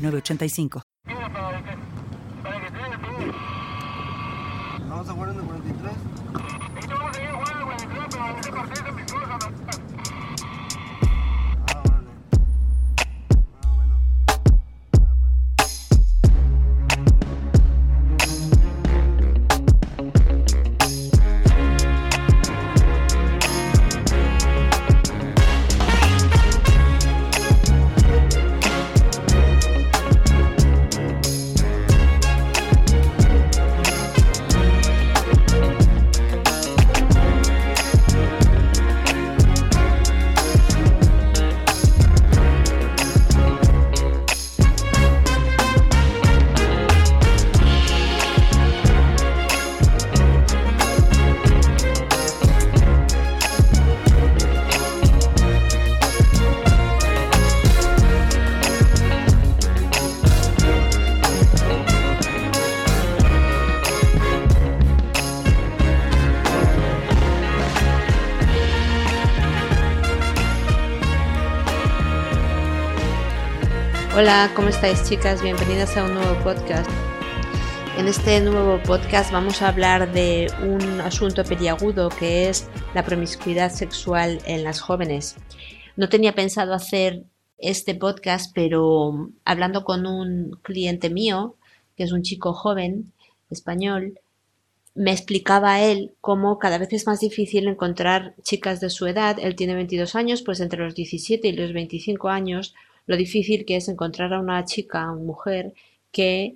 985. Hola, ¿cómo estáis chicas? Bienvenidas a un nuevo podcast. En este nuevo podcast vamos a hablar de un asunto peliagudo que es la promiscuidad sexual en las jóvenes. No tenía pensado hacer este podcast, pero hablando con un cliente mío, que es un chico joven español, me explicaba él cómo cada vez es más difícil encontrar chicas de su edad. Él tiene 22 años, pues entre los 17 y los 25 años lo difícil que es encontrar a una chica, una mujer, que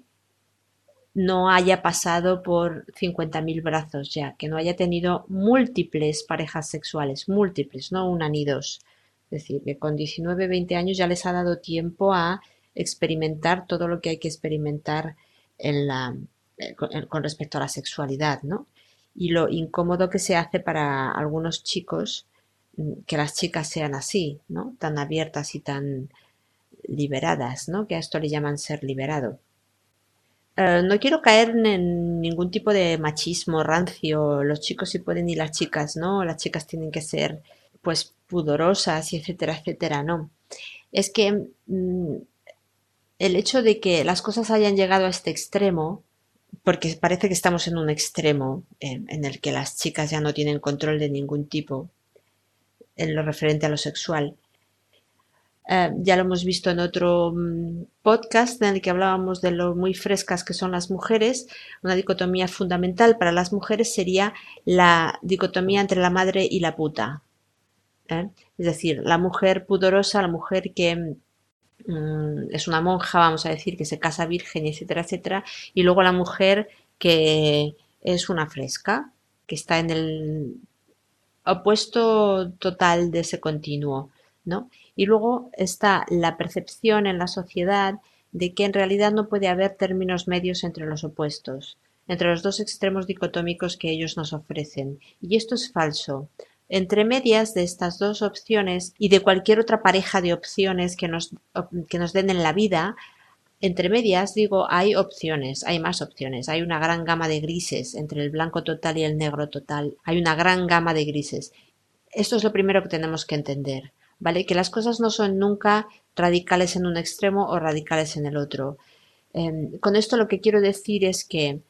no haya pasado por 50.000 brazos ya, que no haya tenido múltiples parejas sexuales, múltiples, no una ni dos. Es decir, que con 19, 20 años ya les ha dado tiempo a experimentar todo lo que hay que experimentar en la, eh, con, con respecto a la sexualidad, ¿no? Y lo incómodo que se hace para algunos chicos mm, que las chicas sean así, ¿no? Tan abiertas y tan liberadas, ¿no? Que a esto le llaman ser liberado. Eh, no quiero caer en ningún tipo de machismo rancio. Los chicos sí pueden y las chicas no. Las chicas tienen que ser, pues, pudorosas y etcétera, etcétera. No. Es que mm, el hecho de que las cosas hayan llegado a este extremo, porque parece que estamos en un extremo en, en el que las chicas ya no tienen control de ningún tipo en lo referente a lo sexual, eh, ya lo hemos visto en otro mm, podcast en el que hablábamos de lo muy frescas que son las mujeres. Una dicotomía fundamental para las mujeres sería la dicotomía entre la madre y la puta. ¿eh? Es decir, la mujer pudorosa, la mujer que mm, es una monja, vamos a decir, que se casa virgen, etcétera, etcétera. Y luego la mujer que es una fresca, que está en el opuesto total de ese continuo. ¿no? Y luego está la percepción en la sociedad de que en realidad no puede haber términos medios entre los opuestos, entre los dos extremos dicotómicos que ellos nos ofrecen. Y esto es falso. Entre medias de estas dos opciones y de cualquier otra pareja de opciones que nos, que nos den en la vida, entre medias, digo, hay opciones, hay más opciones, hay una gran gama de grises entre el blanco total y el negro total, hay una gran gama de grises. Esto es lo primero que tenemos que entender. ¿Vale? Que las cosas no son nunca radicales en un extremo o radicales en el otro. Eh, con esto lo que quiero decir es que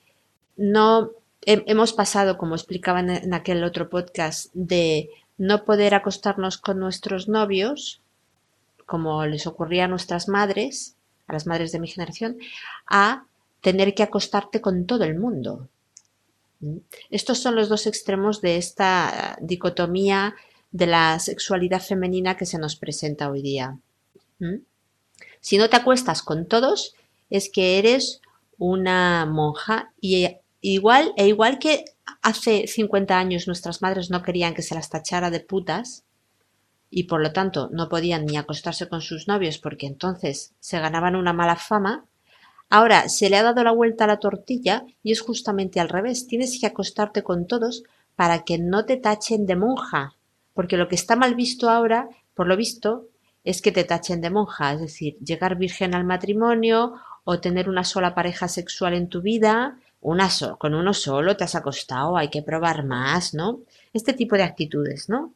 no he, hemos pasado, como explicaba en, en aquel otro podcast, de no poder acostarnos con nuestros novios, como les ocurría a nuestras madres, a las madres de mi generación, a tener que acostarte con todo el mundo. Estos son los dos extremos de esta dicotomía de la sexualidad femenina que se nos presenta hoy día. ¿Mm? Si no te acuestas con todos, es que eres una monja y igual, e igual que hace 50 años nuestras madres no querían que se las tachara de putas, y por lo tanto no podían ni acostarse con sus novios porque entonces se ganaban una mala fama, ahora se le ha dado la vuelta a la tortilla y es justamente al revés. Tienes que acostarte con todos para que no te tachen de monja, porque lo que está mal visto ahora, por lo visto, es que te tachen de monja, es decir, llegar virgen al matrimonio o tener una sola pareja sexual en tu vida, una con uno solo te has acostado, hay que probar más, ¿no? Este tipo de actitudes, ¿no?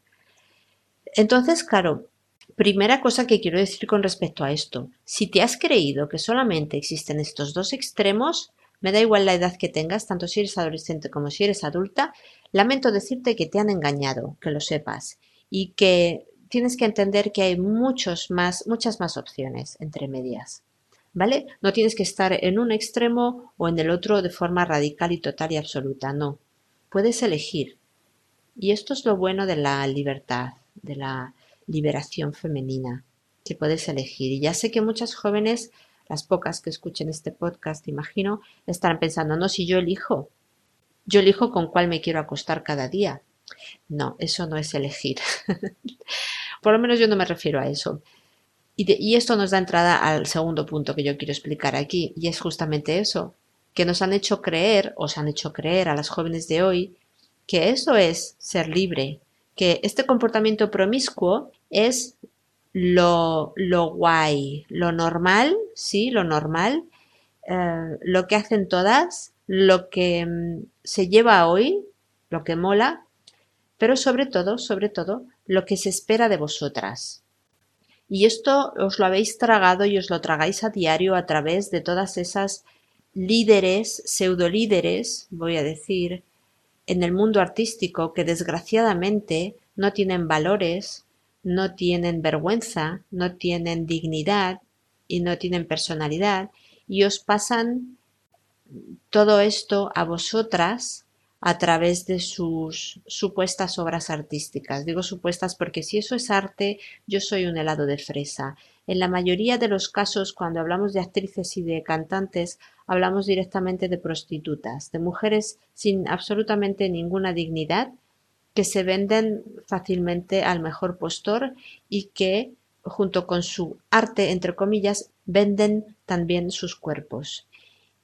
Entonces, claro, primera cosa que quiero decir con respecto a esto, si te has creído que solamente existen estos dos extremos, me da igual la edad que tengas, tanto si eres adolescente como si eres adulta, lamento decirte que te han engañado, que lo sepas, y que tienes que entender que hay muchos más, muchas más opciones entre medias. ¿Vale? No tienes que estar en un extremo o en el otro de forma radical y total y absoluta, no. Puedes elegir. Y esto es lo bueno de la libertad, de la liberación femenina, que puedes elegir. Y ya sé que muchas jóvenes, las pocas que escuchen este podcast, imagino, estarán pensando, no, si yo elijo, yo elijo con cuál me quiero acostar cada día. No, eso no es elegir. Por lo menos yo no me refiero a eso. Y, esto nos da entrada al segundo punto que yo quiero explicar aquí, y es justamente eso, que nos han hecho creer, o se han hecho creer a las jóvenes de hoy, que eso es ser libre, que este comportamiento promiscuo es lo, lo guay, lo normal, sí, lo normal, eh, lo que hacen todas, lo que mm, se lleva hoy, lo que mola, pero sobre todo, sobre todo, lo que se espera de vosotras. Y esto os lo habéis tragado y os lo tragáis a diario a través de todas esas líderes, pseudolíderes, voy a decir, en el mundo artístico que desgraciadamente no tienen valores, no tienen vergüenza, no tienen dignidad y no tienen personalidad y os pasan todo esto a vosotras a través de sus supuestas obras artísticas. Digo supuestas porque si eso es arte, yo soy un helado de fresa. En la mayoría de los casos, cuando hablamos de actrices y de cantantes, hablamos directamente de prostitutas, de mujeres sin absolutamente ninguna dignidad, que se venden fácilmente al mejor postor y que, junto con su arte, entre comillas, venden también sus cuerpos.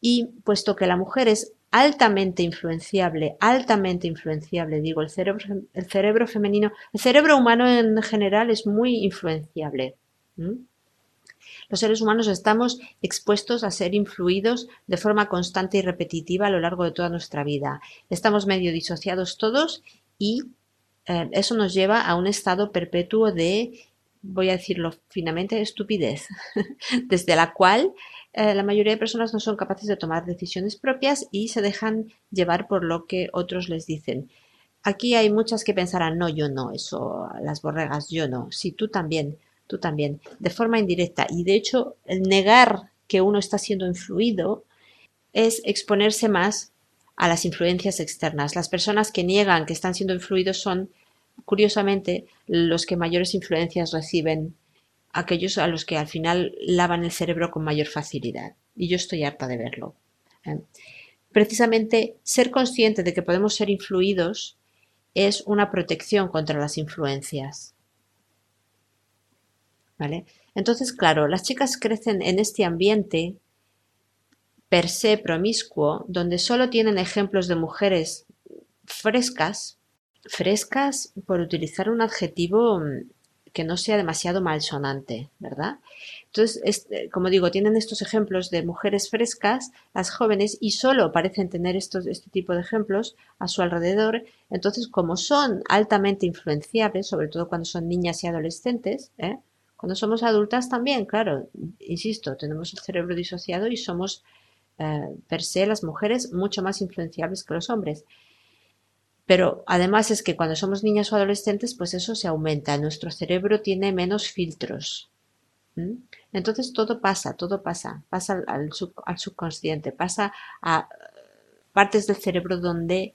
Y puesto que la mujer es altamente influenciable, altamente influenciable, digo, el cerebro, el cerebro femenino, el cerebro humano en general es muy influenciable. Los seres humanos estamos expuestos a ser influidos de forma constante y repetitiva a lo largo de toda nuestra vida. Estamos medio disociados todos y eh, eso nos lleva a un estado perpetuo de, voy a decirlo finamente, estupidez, desde la cual eh, la mayoría de personas no son capaces de tomar decisiones propias y se dejan llevar por lo que otros les dicen. Aquí hay muchas que pensarán, no, yo no, eso, las borregas, yo no. Sí, tú también tú también, de forma indirecta. Y de hecho, el negar que uno está siendo influido es exponerse más a las influencias externas. Las personas que niegan que están siendo influidos son, curiosamente, los que mayores influencias reciben, aquellos a los que al final lavan el cerebro con mayor facilidad. Y yo estoy harta de verlo. ¿eh? Precisamente ser consciente de que podemos ser influidos es una protección contra las influencias. Entonces, claro, las chicas crecen en este ambiente per se promiscuo, donde solo tienen ejemplos de mujeres frescas, frescas por utilizar un adjetivo mm, que no sea demasiado malsonante, ¿verdad? Entonces, eh, como digo, tienen estos ejemplos de mujeres frescas, las jóvenes, y solo parecen tener estos, este tipo de ejemplos a su alrededor. Entonces, como son altamente influenciables, sobre todo cuando son niñas y adolescentes, ¿eh? Cuando somos adultas también, claro, insisto, tenemos el cerebro disociado y somos eh, per se las mujeres mucho más influenciables que los hombres. Pero además es que cuando somos niñas o adolescentes, pues eso se aumenta. Nuestro cerebro tiene menos filtros. Entonces todo pasa, todo pasa. Pasa al, subconsciente, pasa a partes del cerebro donde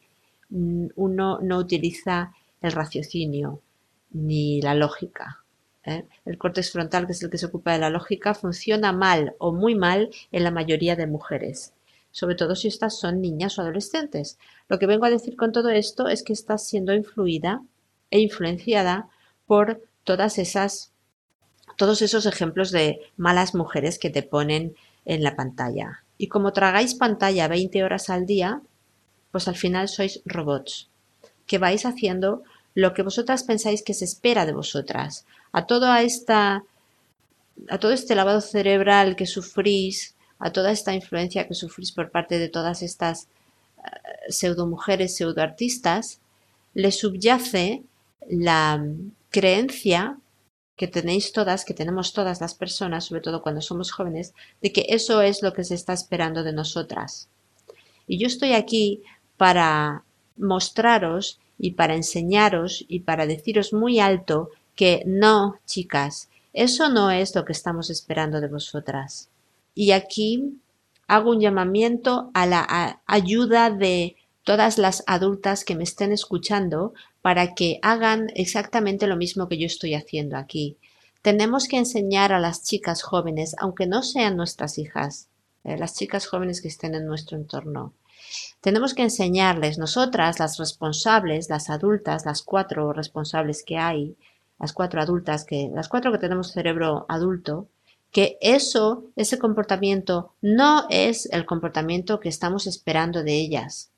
mm, uno no utiliza el raciocinio ni la lógica. ¿eh? El córtex frontal, que es el que se ocupa de la lógica, funciona mal o muy mal en la mayoría de mujeres, sobre todo si estas son niñas o adolescentes. Lo que vengo a decir con todo esto es que estás siendo influida e influenciada por todas esas, todos esos ejemplos de malas mujeres que te ponen en la pantalla. Y como tragáis pantalla 20 horas al día, pues al final sois robots, que vais haciendo lo que vosotras pensáis que se espera de vosotras. A toda esta a todo este lavado cerebral que sufrís, a toda esta influencia que sufrís por parte de todas estas uh, pseudo mujeres, pseudo artistas, le subyace la creencia que tenéis todas, que tenemos todas las personas, sobre todo cuando somos jóvenes, de que eso es lo que se está esperando de nosotras. Y yo estoy aquí para mostraros y para enseñaros y para deciros muy alto que no, chicas, eso no es lo que estamos esperando de vosotras. Y aquí hago un llamamiento a la ayuda de todas las adultas que me estén escuchando para que hagan exactamente lo mismo que yo estoy haciendo aquí. Tenemos que enseñar a las chicas jóvenes, aunque no sean nuestras hijas, eh, las chicas jóvenes que estén en nuestro entorno. Tenemos que enseñarles, nosotras, las responsables, las adultas, las cuatro responsables que hay, las cuatro adultas, que, las cuatro que tenemos cerebro adulto, que eso, ese comportamiento, no es el comportamiento que estamos esperando de ellas,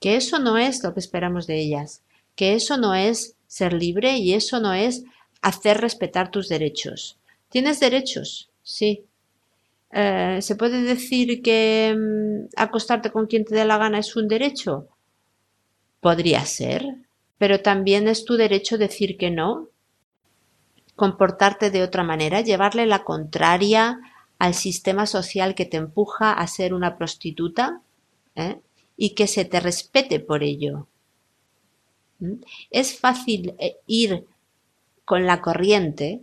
que eso no es lo que esperamos de ellas, que eso no es ser libre y eso no es hacer respetar tus derechos. ¿Tienes derechos? Sí. Eh, ¿Se puede decir que mm, acostarte con quien te dé la gana es un derecho? Podría ser, pero también es tu derecho decir que no, comportarte de otra manera, llevarle la contraria al sistema social que te empuja a ser una prostituta ¿eh? y que se te respete por ello. ¿Mm? Es fácil eh, ir con la corriente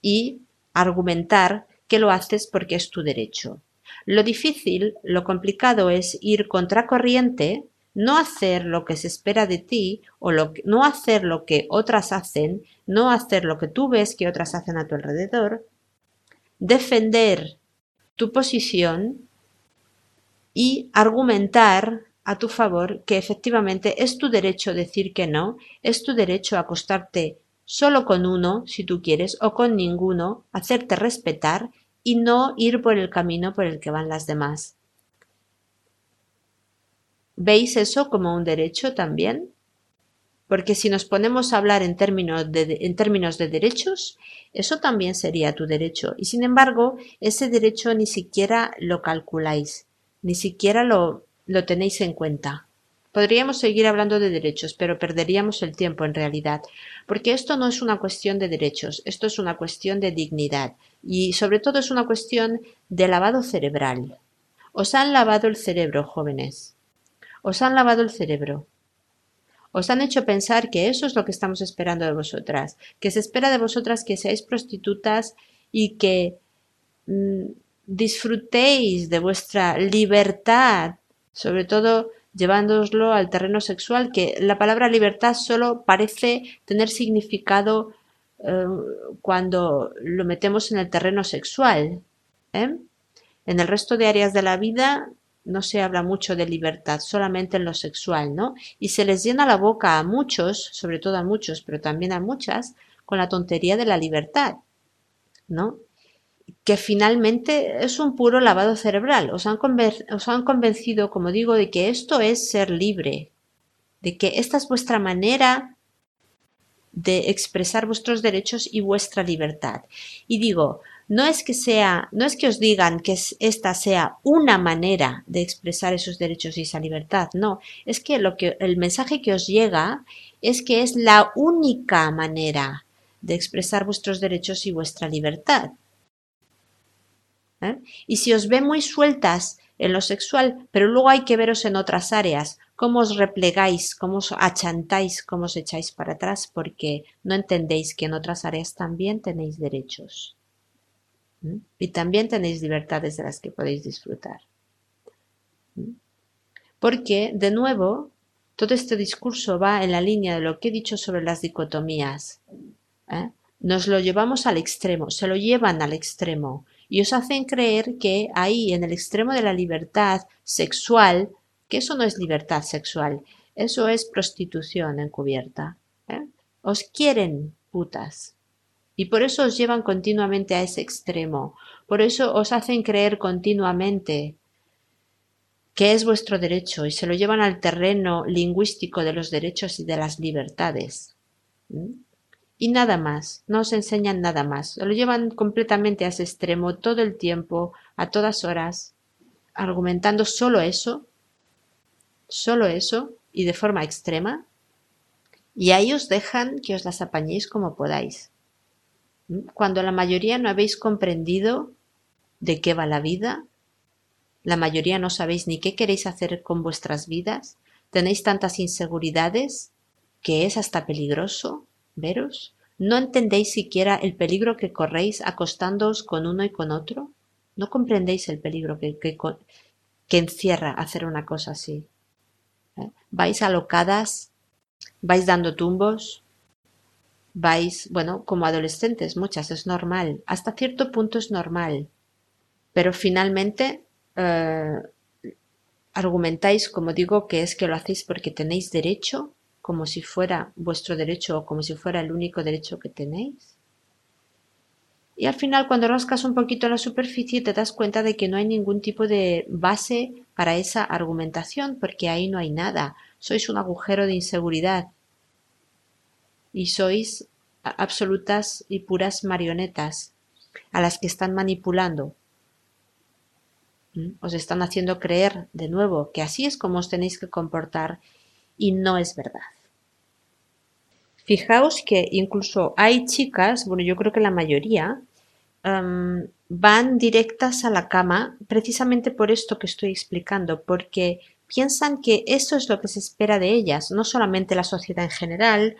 y argumentar que lo haces porque es tu derecho. Lo difícil, lo complicado es ir contracorriente, no hacer lo que se espera de ti o no hacer lo que otras hacen, no hacer lo que tú ves que otras hacen a tu alrededor, defender tu posición y argumentar a tu favor que efectivamente es tu derecho decir que no, es tu derecho acostarte solo con uno, si tú quieres, o con ninguno, hacerte respetar y no ir por el camino por el que van las demás. ¿Veis eso como un derecho también? Porque si nos ponemos a hablar en términos de, derechos, eso también sería tu derecho. Y sin embargo, ese derecho ni siquiera lo calculáis, ni siquiera lo tenéis en cuenta. Podríamos seguir hablando de derechos, pero perderíamos el tiempo en realidad, porque esto no es una cuestión de derechos, esto es una cuestión de dignidad y sobre todo es una cuestión de lavado cerebral. Os han lavado el cerebro, jóvenes. Os han lavado el cerebro. Os han hecho pensar que eso es lo que estamos esperando de vosotras, que se espera de vosotras que seáis prostitutas y que mm, disfrutéis de vuestra libertad sobre todo llevándoslo al terreno sexual, que la palabra libertad solo parece tener significado eh, cuando lo metemos en el terreno sexual. ¿eh? En el resto de áreas de la vida no se habla mucho de libertad, solamente en lo sexual, ¿no? Y se les llena la boca a muchos, sobre todo a muchos, pero también a muchas, con la tontería de la libertad, ¿no? que finalmente es un puro lavado cerebral. Os han, os han convencido, como digo, de que esto es ser libre, de que esta es vuestra manera de expresar vuestros derechos y vuestra libertad. Y digo, no es que sea, no es que os digan que esta sea una manera de expresar esos derechos y esa libertad, no, es que lo que el mensaje que os llega es que es la única manera de expresar vuestros derechos y vuestra libertad. ¿eh? Y si os ve muy sueltas en lo sexual, pero luego hay que veros en otras áreas, cómo os replegáis, cómo os achantáis, cómo os echáis para atrás, porque no entendéis que en otras áreas también tenéis derechos. ¿Eh? Y también tenéis libertades de las que podéis disfrutar. ¿eh? Porque, de nuevo, todo este discurso va en la línea de lo que he dicho sobre las dicotomías. Nos lo llevamos al extremo, se lo llevan al extremo y os hacen creer que ahí en el extremo de la libertad sexual, que eso no es libertad sexual, eso es prostitución encubierta. ¿eh? Os quieren putas, Y por eso os llevan continuamente a ese extremo. Por eso os hacen creer continuamente que es vuestro derecho y se lo llevan al terreno lingüístico de los derechos y de las libertades. ¿Mm? Y nada más, no os enseñan nada más, lo llevan completamente a ese extremo todo el tiempo, a todas horas, argumentando solo eso, solo eso, y de forma extrema, y ahí os dejan que os las apañéis como podáis. Cuando la mayoría no habéis comprendido de qué va la vida, la mayoría no sabéis ni qué queréis hacer con vuestras vidas, tenéis tantas inseguridades que es hasta peligroso veros, no entendéis siquiera el peligro que corréis acostándoos con uno y con otro, no comprendéis el peligro que, que, encierra hacer una cosa así. ¿Eh? Vais alocadas, vais dando tumbos, vais, bueno, como adolescentes, muchas, es normal, hasta cierto punto es normal, pero finalmente eh, argumentáis, como digo, que es que lo hacéis porque tenéis derecho, como si fuera vuestro derecho o como si fuera el único derecho que tenéis. Y al final, cuando rascas un poquito la superficie, te das cuenta de que no hay ningún tipo de base para esa argumentación, porque ahí no hay nada. Sois un agujero de inseguridad. Y sois absolutas y puras marionetas a las que están manipulando os están haciendo creer de nuevo que así es como os tenéis que comportar y no es verdad. Fijaos que incluso hay chicas, bueno, yo creo que la mayoría, em, van directas a la cama precisamente por esto que estoy explicando, porque piensan que eso es lo que se espera de ellas, no solamente la sociedad en general,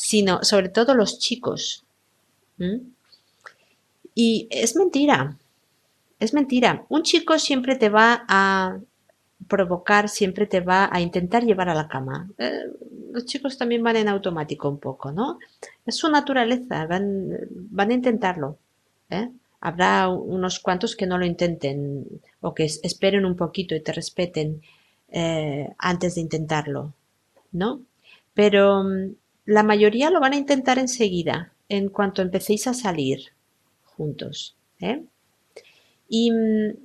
sino sobre todo los chicos. Y es mentira, es mentira. Un chico siempre te va a provocar, siempre te va a intentar llevar a la cama. Eh, los chicos también van en automático un poco, ¿no? Es su naturaleza, van, van a intentarlo. ¿eh? Habrá unos cuantos que no lo intenten o que esperen un poquito y te respeten eh, antes de intentarlo, ¿no? Pero mm, la mayoría lo van a intentar enseguida, en cuanto empecéis a salir juntos. ¿eh? Y mm,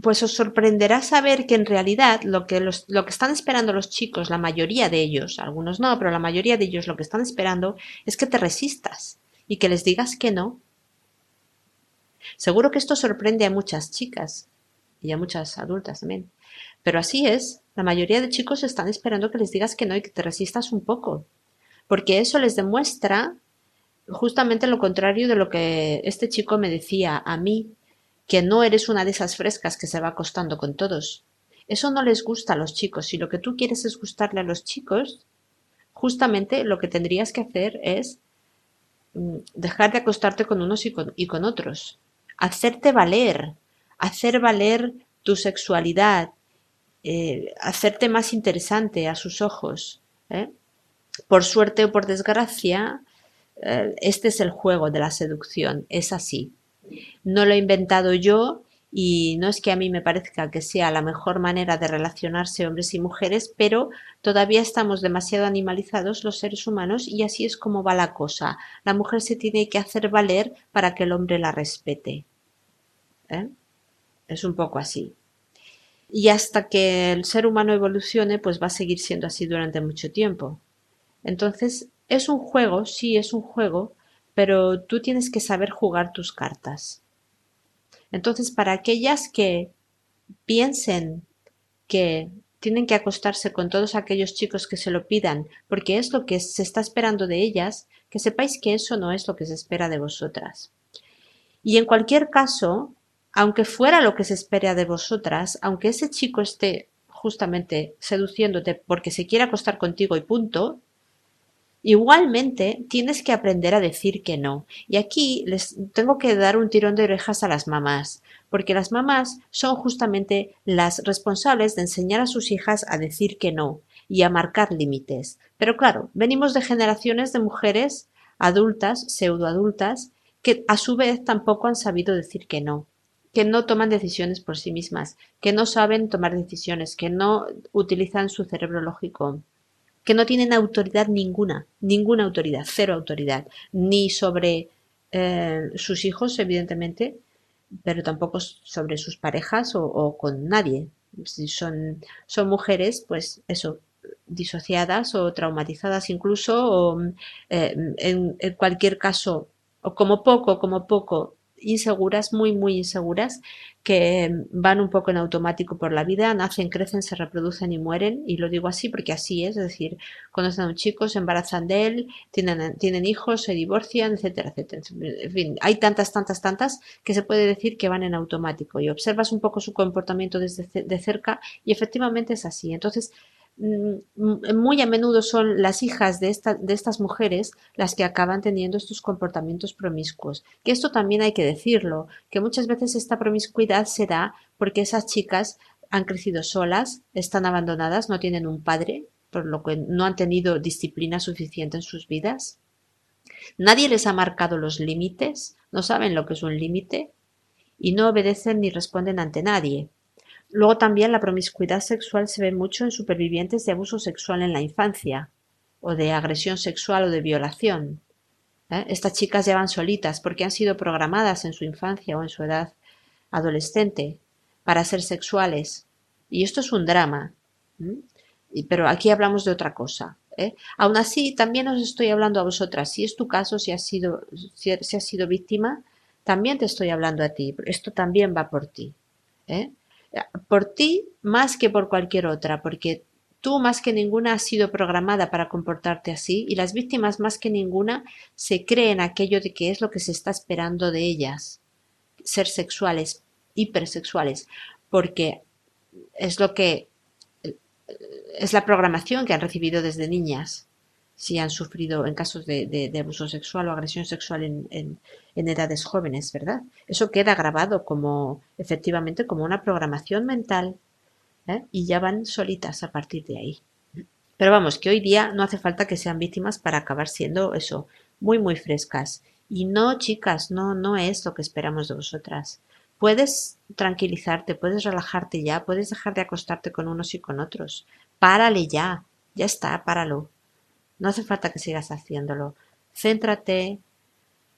pues os sorprenderá saber que en realidad lo que, lo que están esperando los chicos, la mayoría de ellos, algunos no, pero la mayoría de ellos lo que están esperando es que te resistas y que les digas que no. Seguro que esto sorprende a muchas chicas y a muchas adultas también. Pero así es, la mayoría de chicos están esperando que les digas que no y que te resistas un poco, porque eso les demuestra justamente lo contrario de lo que este chico me decía a mí que no eres una de esas frescas que se va acostando con todos. Eso no les gusta a los chicos. Si lo que tú quieres es gustarle a los chicos, justamente lo que tendrías que hacer es mm, dejar de acostarte con unos y con, otros. Hacerte valer, hacer valer tu sexualidad, eh, hacerte más interesante a sus ojos. ¿eh? Por suerte o por desgracia, eh, este es el juego de la seducción, es así. No lo he inventado yo y no es que a mí me parezca que sea la mejor manera de relacionarse hombres y mujeres, pero todavía estamos demasiado animalizados los seres humanos y así es como va la cosa. La mujer se tiene que hacer valer para que el hombre la respete. ¿Eh? Es un poco así. Y hasta que el ser humano evolucione, pues va a seguir siendo así durante mucho tiempo. Entonces, es un juego, sí, es un juego, pero tú tienes que saber jugar tus cartas. Entonces, para aquellas que piensen que tienen que acostarse con todos aquellos chicos que se lo pidan, porque es lo que se está esperando de ellas, que sepáis que eso no es lo que se espera de vosotras. Y en cualquier caso, aunque fuera lo que se espera de vosotras, aunque ese chico esté justamente seduciéndote porque se quiere acostar contigo y punto, Igualmente, tienes que aprender a decir que no. Y aquí les tengo que dar un tirón de orejas a las mamás, porque las mamás son justamente las responsables de enseñar a sus hijas a decir que no y a marcar límites. Pero claro, venimos de generaciones de mujeres adultas, pseudoadultas, que a su vez tampoco han sabido decir que no, que no toman decisiones por sí mismas, que no saben tomar decisiones, que no utilizan su cerebro lógico que no tienen autoridad ninguna, ninguna autoridad, cero autoridad, ni sobre eh, sus hijos, evidentemente, pero tampoco sobre sus parejas o, con nadie. Si son, son mujeres, pues eso, disociadas o traumatizadas incluso, o eh, en cualquier caso, o como poco, como poco, inseguras, muy, muy inseguras, que van un poco en automático por la vida, nacen, crecen, se reproducen y mueren. Y lo digo así porque así es, es decir, conocen a un chico, se embarazan de él, tienen, tienen hijos, se divorcian, etcétera, etcétera. En fin, hay tantas, tantas, tantas que se puede decir que van en automático. Y observas un poco su comportamiento desde de cerca y efectivamente es así. Entonces, muy a menudo son las hijas de estas mujeres las que acaban teniendo estos comportamientos promiscuos. Que esto también hay que decirlo, que muchas veces esta promiscuidad se da porque esas chicas han crecido solas, están abandonadas, no tienen un padre, por lo que no han tenido disciplina suficiente en sus vidas. Nadie les ha marcado los límites, no saben lo que es un límite y no obedecen ni responden ante nadie. Luego también la promiscuidad sexual se ve mucho en supervivientes de abuso sexual en la infancia, o de agresión sexual o de violación. ¿eh? Estas chicas llevan solitas porque han sido programadas en su infancia o en su edad adolescente para ser sexuales. Y esto es un drama. Pero aquí hablamos de otra cosa. ¿eh? Aún así, también os estoy hablando a vosotras. Si es tu caso, si has sido, si has sido víctima, también te estoy hablando a ti. Esto también va por ti. ¿eh? Por ti más que por cualquier otra, porque tú más que ninguna has sido programada para comportarte así y las víctimas más que ninguna se creen aquello de que es lo que se está esperando de ellas, ser sexuales, hipersexuales, porque es lo que es la programación que han recibido desde niñas si han sufrido en casos de, abuso sexual o agresión sexual en, edades jóvenes, ¿verdad? Eso queda grabado como, efectivamente, como una programación mental ¿eh? y ya van solitas a partir de ahí. Pero vamos, que hoy día no hace falta que sean víctimas para acabar siendo eso, muy, muy frescas. Y no, chicas, no, no es lo que esperamos de vosotras. Puedes tranquilizarte, puedes relajarte ya, puedes dejar de acostarte con unos y con otros. Párale ya, ya está, páralo. No hace falta que sigas haciéndolo. Céntrate,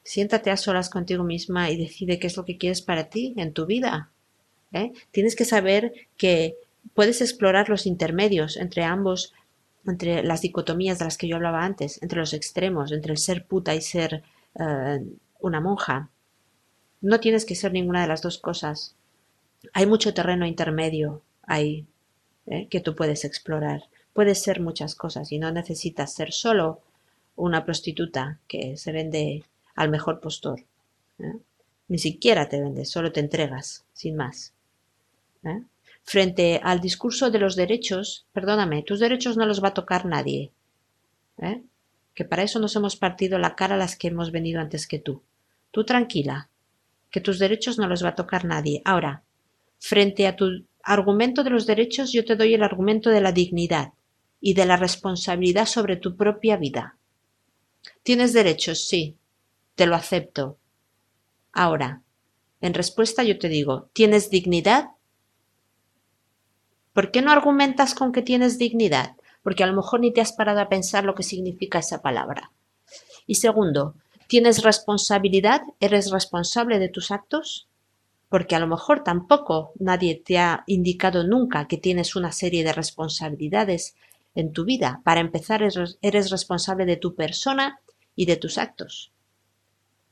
siéntate a solas contigo misma y decide qué es lo que quieres para ti en tu vida. ¿eh? Tienes que saber que puedes explorar los intermedios entre ambos, entre las dicotomías de las que yo hablaba antes, entre los extremos, entre el ser puta y ser eh, una monja. No tienes que ser ninguna de las dos cosas. Hay mucho terreno intermedio ahí ¿eh? que tú puedes explorar. Puedes ser muchas cosas y no necesitas ser solo una prostituta que se vende al mejor postor. ¿eh? Ni siquiera te vendes, solo te entregas, sin más. ¿eh? Frente al discurso de los derechos, perdóname, tus derechos no los va a tocar nadie. ¿eh? Que para eso nos hemos partido la cara las que hemos venido antes que tú. Tú tranquila, que tus derechos no los va a tocar nadie. Ahora, frente a tu argumento de los derechos, yo te doy el argumento de la dignidad y de la responsabilidad sobre tu propia vida. Tienes derechos, sí, te lo acepto. Ahora, en respuesta yo te digo, ¿tienes dignidad? ¿Por qué no argumentas con que tienes dignidad? Porque a lo mejor ni te has parado a pensar lo que significa esa palabra. Y segundo, ¿tienes responsabilidad? ¿Eres responsable de tus actos? Porque a lo mejor tampoco nadie te ha indicado nunca que tienes una serie de responsabilidades en tu vida. Para empezar, eres responsable de tu persona y de tus actos.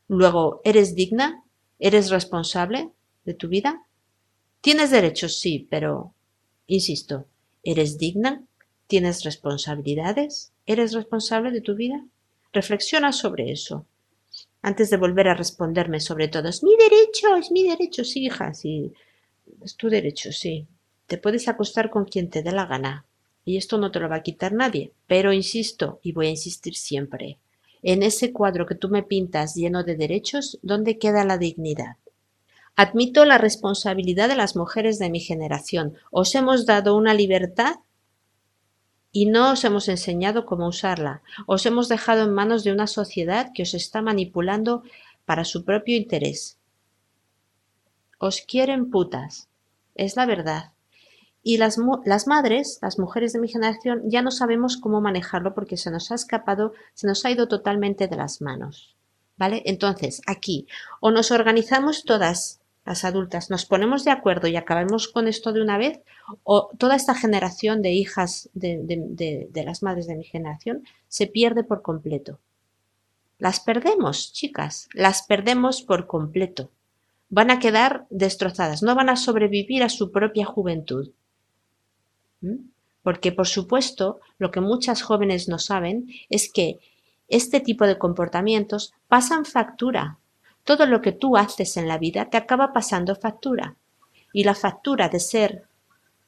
Luego, ¿eres digna? ¿Eres responsable de tu vida? Tienes derechos, sí, pero, insisto, ¿eres digna? ¿Tienes responsabilidades? ¿Eres responsable de tu vida? Reflexiona sobre eso. Antes de volver a responderme sobre todo, es mi derecho, es mi derecho, sí, hija, sí, es tu derecho, sí. Te puedes acostar con quien te dé la gana, y esto no te lo va a quitar nadie. Pero insisto, y voy a insistir siempre, en ese cuadro que tú me pintas lleno de derechos, ¿dónde queda la dignidad? Admito la responsabilidad de las mujeres de mi generación. Os hemos dado una libertad y no os hemos enseñado cómo usarla. Os hemos dejado en manos de una sociedad que os está manipulando para su propio interés. Os quieren putas. Es la verdad y las, las, madres, las mujeres de mi generación, ya no sabemos cómo manejarlo porque se nos ha escapado, se nos ha ido totalmente de las manos. ¿Vale? Entonces, aquí, o nos organizamos todas las adultas, nos ponemos de acuerdo y acabamos con esto de una vez, o toda esta generación de hijas de, de las madres de mi generación se pierde por completo. Las perdemos, chicas, las perdemos por completo. Van a quedar destrozadas, no van a sobrevivir a su propia juventud. Porque, por supuesto, lo que muchas jóvenes no saben es que este tipo de comportamientos pasan factura. Todo lo que tú haces en la vida te acaba pasando factura. Y la factura de ser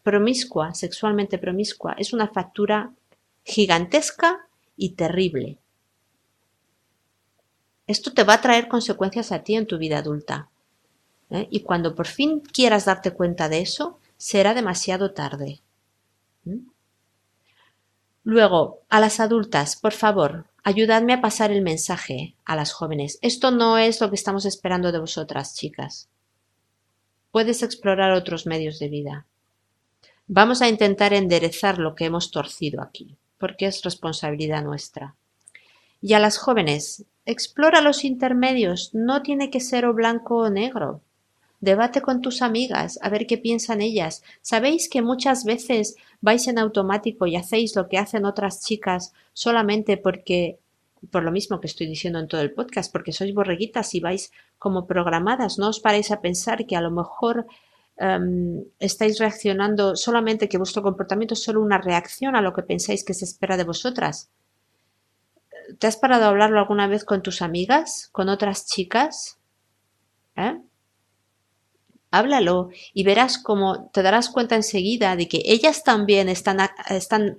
promiscua, sexualmente promiscua, es una factura gigantesca y terrible. Esto te va a traer consecuencias a ti en tu vida adulta. ¿eh? Y cuando por fin quieras darte cuenta de eso, será demasiado tarde. Luego, a las adultas, por favor, ayudadme a pasar el mensaje a las jóvenes. Esto no es lo que estamos esperando de vosotras, chicas. Puedes explorar otros medios de vida. Vamos a intentar enderezar lo que hemos torcido aquí, porque es responsabilidad nuestra. Y a las jóvenes, explora los intermedios, no tiene que ser o blanco o negro. Debate con tus amigas, a ver qué piensan ellas. ¿Sabéis que muchas veces vais en automático y hacéis lo que hacen otras chicas solamente porque, por lo mismo que estoy diciendo en todo el podcast, porque sois borreguitas y vais como programadas? No os paréis a pensar que a lo mejor em, estáis reaccionando solamente que vuestro comportamiento es solo una reacción a lo que pensáis que se espera de vosotras. ¿Te has parado a hablarlo alguna vez con tus amigas, con otras chicas? ¿Eh? Háblalo y verás cómo te darás cuenta enseguida de que ellas también están, están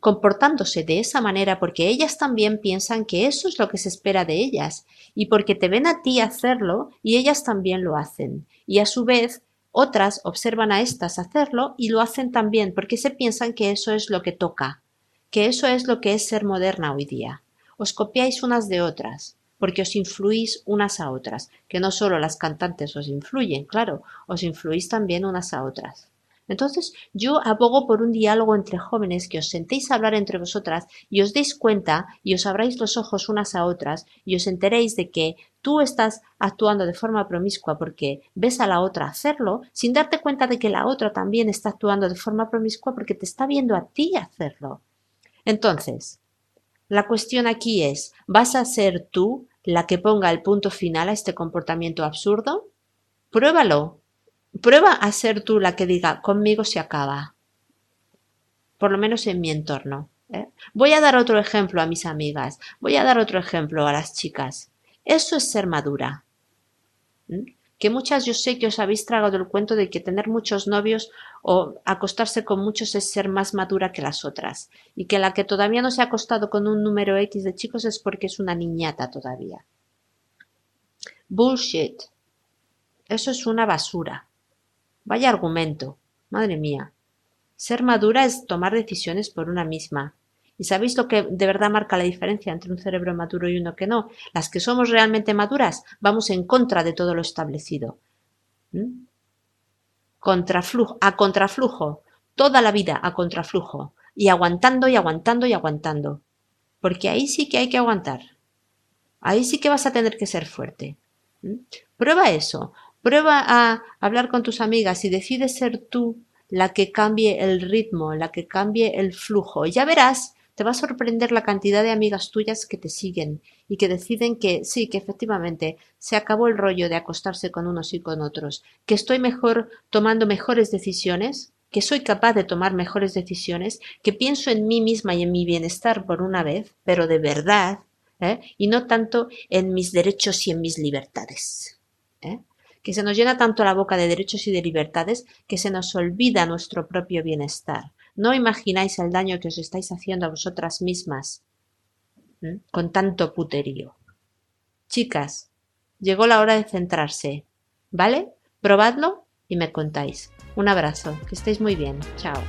comportándose de esa manera porque ellas también piensan que eso es lo que se espera de ellas y porque te ven a ti hacerlo y ellas también lo hacen. Y a su vez, otras observan a estas hacerlo y lo hacen también porque se piensan que eso es lo que toca, que eso es lo que es ser moderna hoy día. Os copiáis unas de otras porque os influís unas a otras, que no solo las cantantes os influyen, claro, os influís también unas a otras. Entonces, yo abogo por un diálogo entre jóvenes que os sentéis a hablar entre vosotras y os deis cuenta y os abráis los ojos unas a otras y os enteréis de que tú estás actuando de forma promiscua porque ves a la otra hacerlo, sin darte cuenta de que la otra también está actuando de forma promiscua porque te está viendo a ti hacerlo. Entonces, la cuestión aquí es, ¿vas a ser tú la que ponga el punto final a este comportamiento absurdo? Pruébalo. Prueba a ser tú la que diga, conmigo se acaba. Por lo menos en mi entorno. ¿eh? Voy a dar otro ejemplo a mis amigas. Voy a dar otro ejemplo a las chicas. Eso es ser madura que muchas yo sé que os habéis tragado el cuento de que tener muchos novios o acostarse con muchos es ser más madura que las otras, y que la que todavía no se ha acostado con un número X de chicos es porque es una niñata todavía. Bullshit. Eso es una basura. Vaya argumento. Madre mía. Ser madura es tomar decisiones por una misma, ¿Y sabéis lo que de verdad marca la diferencia entre un cerebro maduro y uno que no? Las que somos realmente maduras vamos en contra de todo lo establecido. ¿Mm? Contraflujo, a contraflujo, toda la vida a contraflujo, y aguantando y aguantando y aguantando. Porque ahí sí que hay que aguantar. Ahí sí que vas a tener que ser fuerte. ¿Mm? Prueba eso. Prueba a hablar con tus amigas y decides ser tú la que cambie el ritmo, la que cambie el flujo. Ya verás te va a sorprender la cantidad de amigas tuyas que te siguen y que deciden que sí, que efectivamente se acabó el rollo de acostarse con unos y con otros, que estoy mejor tomando mejores decisiones, que soy capaz de tomar mejores decisiones, que pienso en mí misma y en mi bienestar por una vez, pero de verdad, ¿eh? y no tanto en mis derechos y en mis libertades. ¿eh? Que se nos llena tanto la boca de derechos y de libertades que se nos olvida nuestro propio bienestar. No imagináis el daño que os estáis haciendo a vosotras mismas con tanto puterío. Chicas, llegó la hora de centrarse. ¿Vale? Probadlo y me contáis. Un abrazo, que estéis muy bien. Chao.